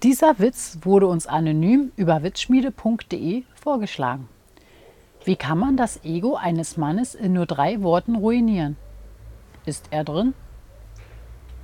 Dieser Witz wurde uns anonym über witzschmiede.de vorgeschlagen. Wie kann man das Ego eines Mannes in nur drei Worten ruinieren? Ist er drin?